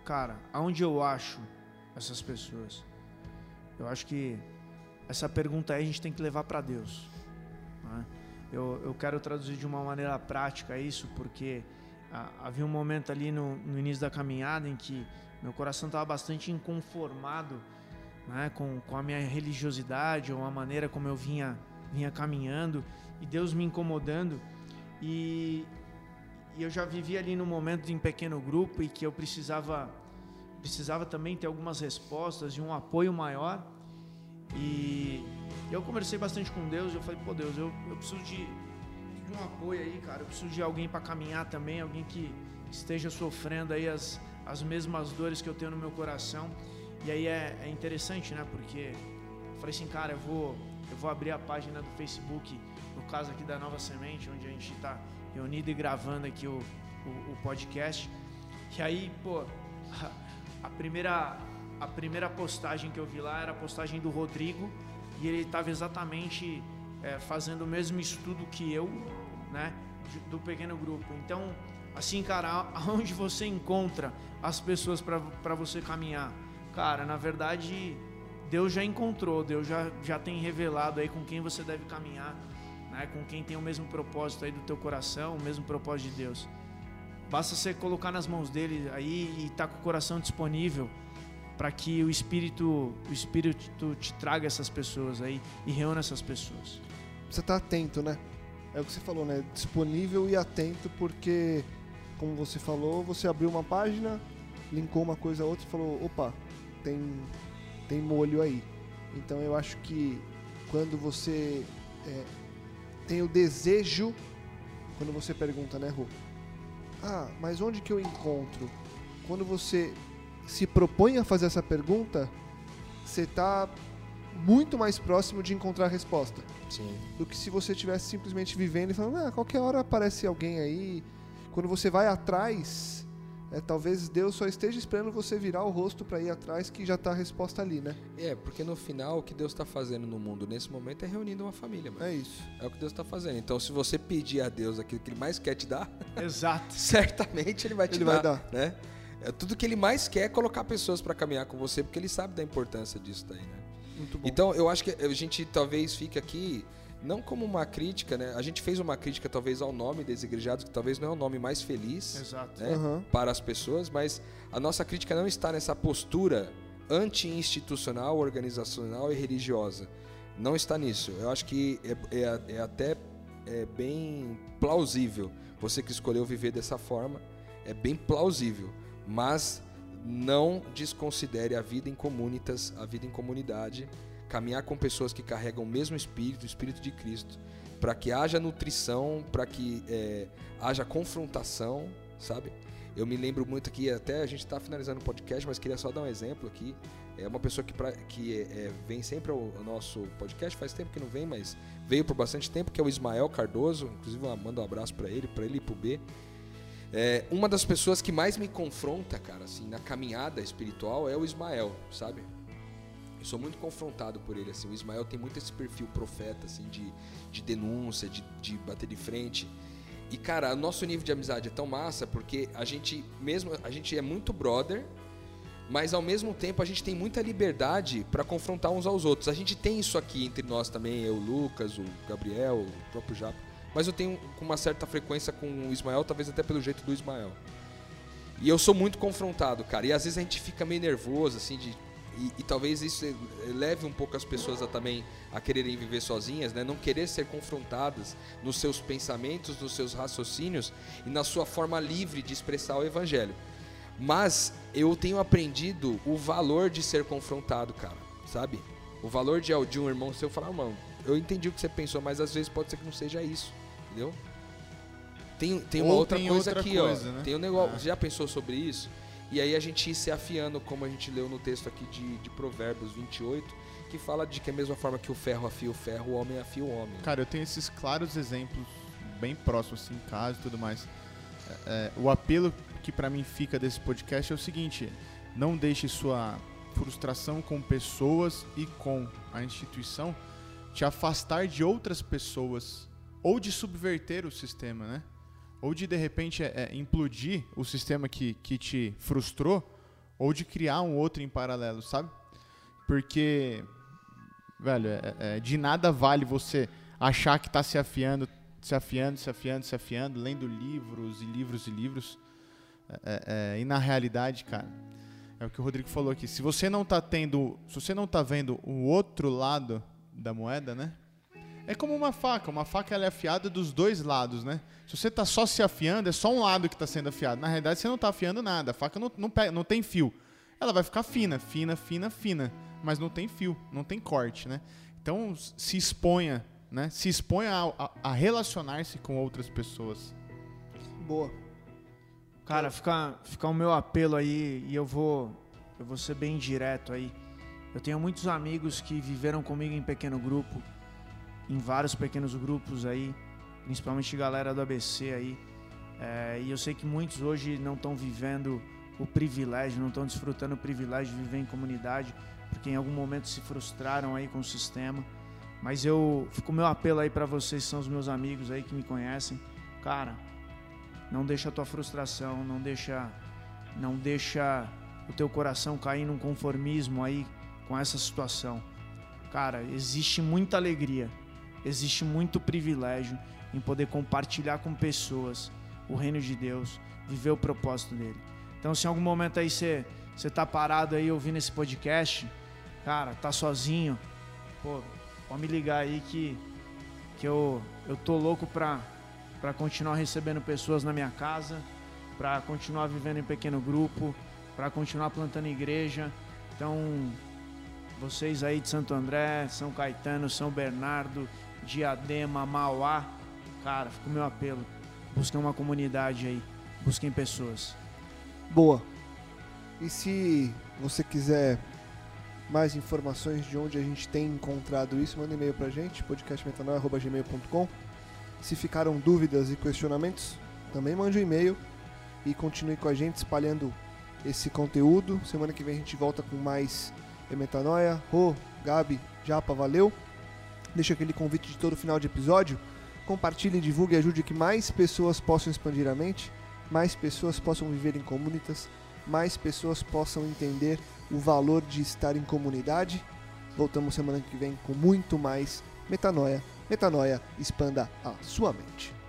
cara, aonde eu acho essas pessoas? Eu acho que essa pergunta aí a gente tem que levar para Deus. né? Eu, eu quero traduzir de uma maneira prática isso, porque ah, havia um momento ali no, no início da caminhada em que meu coração estava bastante inconformado né, com, com a minha religiosidade ou a maneira como eu vinha, vinha caminhando e Deus me incomodando. E, e eu já vivi ali no momento em pequeno grupo e que eu precisava precisava também ter algumas respostas e um apoio maior e eu conversei bastante com Deus eu falei pô Deus eu, eu preciso de, de um apoio aí cara eu preciso de alguém para caminhar também alguém que esteja sofrendo aí as, as mesmas dores que eu tenho no meu coração e aí é, é interessante né porque eu falei assim cara eu vou eu vou abrir a página do Facebook no caso aqui da Nova Semente onde a gente está reunido e gravando aqui o, o, o podcast. E aí, pô, [LAUGHS] a, primeira a primeira postagem que eu vi lá era a postagem do Rodrigo e ele estava exatamente é, fazendo o mesmo estudo que eu, né, do pequeno grupo. Então, assim, cara, aonde você encontra as pessoas para você caminhar? Cara, na verdade, Deus já encontrou, Deus já, já tem revelado aí com quem você deve caminhar, né? com quem tem o mesmo propósito aí do teu coração, o mesmo propósito de Deus. Basta você colocar nas mãos dele aí e estar com o coração disponível para que o Espírito, o Espírito te traga essas pessoas aí e reúna essas pessoas. Você tá atento, né? É o que você falou, né? Disponível e atento, porque, como você falou, você abriu uma página, linkou uma coisa a outra e falou: opa, tem, tem molho aí. Então eu acho que quando você é, tem o desejo, quando você pergunta, né, Rô? Ah, mas onde que eu encontro? Quando você se propõe a fazer essa pergunta, você tá muito mais próximo de encontrar a resposta Sim. do que se você estivesse simplesmente vivendo e falando, ah, qualquer hora aparece alguém aí. Quando você vai atrás, é, talvez Deus só esteja esperando você virar o rosto para ir atrás, que já tá a resposta ali, né? É, porque no final o que Deus está fazendo no mundo nesse momento é reunindo uma família, mano. É isso. É o que Deus está fazendo. Então, se você pedir a Deus aquilo que Ele mais quer te dar, [LAUGHS] Exato. certamente Ele vai te Ele dar, vai dar. né? É tudo que Ele mais quer é colocar pessoas para caminhar com você, porque Ele sabe da importância disso daí, né? Muito bom. Então, eu acho que a gente talvez fique aqui não como uma crítica, né? A gente fez uma crítica talvez ao nome desigrejados, que talvez não é o nome mais feliz Exato. né, Aham. para as pessoas, mas a nossa crítica não está nessa postura anti-institucional, organizacional e religiosa. Não está nisso. Eu acho que é, é- é até é bem plausível. Você que escolheu viver dessa forma, é bem plausível. Mas não desconsidere a vida em comunitas, a vida em comunidade, caminhar com pessoas que carregam o mesmo espírito, o espírito de Cristo, para que haja nutrição, para que é, haja confrontação, sabe? Eu me lembro muito aqui, até a gente está finalizando o podcast, mas queria só dar um exemplo aqui. É uma pessoa que, pra- que é, é, vem sempre ao, ao nosso podcast, faz tempo que não vem, mas veio por bastante tempo, que é o Ismael Cardoso. Inclusive, eu mando um abraço para ele, para ele e pro B. É, uma das pessoas que mais me confronta, cara, assim, na caminhada espiritual é o Ismael, sabe? Eu sou muito confrontado por ele, assim. O Ismael tem muito esse perfil profeta, assim, de, de denúncia, de, de bater de frente. E, cara, o nosso nível de amizade é tão massa porque a gente mesmo, a gente é muito brother, mas ao mesmo tempo a gente tem muita liberdade para confrontar uns aos outros. A gente tem isso aqui entre nós também, eu, o Lucas, o Gabriel, o próprio Japa. Mas eu tenho com uma certa frequência com o Ismael, talvez até pelo jeito do Ismael. E eu sou muito confrontado, cara. E às vezes a gente fica meio nervoso, assim, de. E, e talvez isso leve um pouco as pessoas a também a quererem viver sozinhas, né? Não querer ser confrontadas nos seus pensamentos, nos seus raciocínios e na sua forma livre de expressar o evangelho. Mas eu tenho aprendido o valor de ser confrontado, cara, sabe? O valor de, de um irmão seu falar, irmão, eu entendi o que você pensou, mas às vezes pode ser que não seja isso, entendeu? Tem, tem uma Ou outra tem coisa outra aqui, coisa, ó. né? Tem um negócio. Você já pensou sobre isso? E aí a gente ir se afiando, como a gente leu no texto aqui de, de Provérbios 28, que fala de que a mesma forma que o ferro afia o ferro, o homem afia o homem. Cara, eu tenho esses claros exemplos bem próximos, assim, em casa e tudo mais. É, é, o apelo que pra mim fica desse podcast é o seguinte: não deixe sua frustração com pessoas e com a instituição te afastar de outras pessoas ou de subverter o sistema, né? Ou de de repente é, é, implodir o sistema que, que te frustrou, ou de criar um outro em paralelo, sabe? Porque velho, é- é- de nada vale você achar que tá se afiando, se afiando, se afiando, se afiando, lendo livros e livros e livros. É- é- é, e na realidade, cara, é o que o Rodrigo falou aqui. Se você não tá tendo, se você não tá vendo o outro lado da moeda, né? É como uma faca. Uma faca ela é afiada dos dois lados, né? Se você tá só se afiando, é só um lado que tá sendo afiado. Na realidade, você não tá afiando nada. A faca não, não, pega- não tem fio. Ela vai ficar fina, fina, fina, fina. Mas não tem fio, não tem corte, né? Então, se exponha, né? Se exponha a, a- a relacionar-se com outras pessoas. Boa. Cara, fica, fica o meu apelo aí e eu vou, eu vou ser bem direto aí. Eu tenho muitos amigos que viveram comigo em pequeno grupo, em vários pequenos grupos aí, principalmente galera do ABC aí. É, e eu sei que muitos hoje não estão vivendo o privilégio, não estão desfrutando o privilégio de viver em comunidade, porque em algum momento se frustraram aí com o sistema. Mas eu fico o meu apelo aí para vocês, são os meus amigos aí que me conhecem. Cara, não deixa a tua frustração, não deixa não deixa o teu coração cair num conformismo aí com essa situação. Cara, existe muita alegria, existe muito privilégio em poder compartilhar com pessoas o reino de Deus, viver o propósito dele. Então, se em algum momento aí você você tá parado aí ouvindo esse podcast, cara, tá sozinho, pô, pode me ligar aí que que eu eu tô louco pra para continuar recebendo pessoas na minha casa, para continuar vivendo em pequeno grupo, para continuar plantando igreja. Então, vocês aí de Santo André, São Caetano, São Bernardo, Diadema, Mauá, cara, fica o meu apelo. Busquem uma comunidade aí, busquem pessoas. Boa. E se você quiser mais informações de onde a gente tem encontrado isso, manda e-mail pra gente, podcastmetanoia.gmail.com. Se ficaram dúvidas e questionamentos, também mande um e-mail e continue com a gente espalhando esse conteúdo. Semana que vem a gente volta com mais Metanoia. Rô, Gabi, Japa, valeu. Deixa aquele convite de todo final de episódio. Compartilhe, divulgue e ajude que mais pessoas possam expandir a mente, mais pessoas possam viver em comunitas, mais pessoas possam entender o valor de estar em comunidade. Voltamos semana que vem com muito mais Metanoia Metanoia, expanda a sua mente.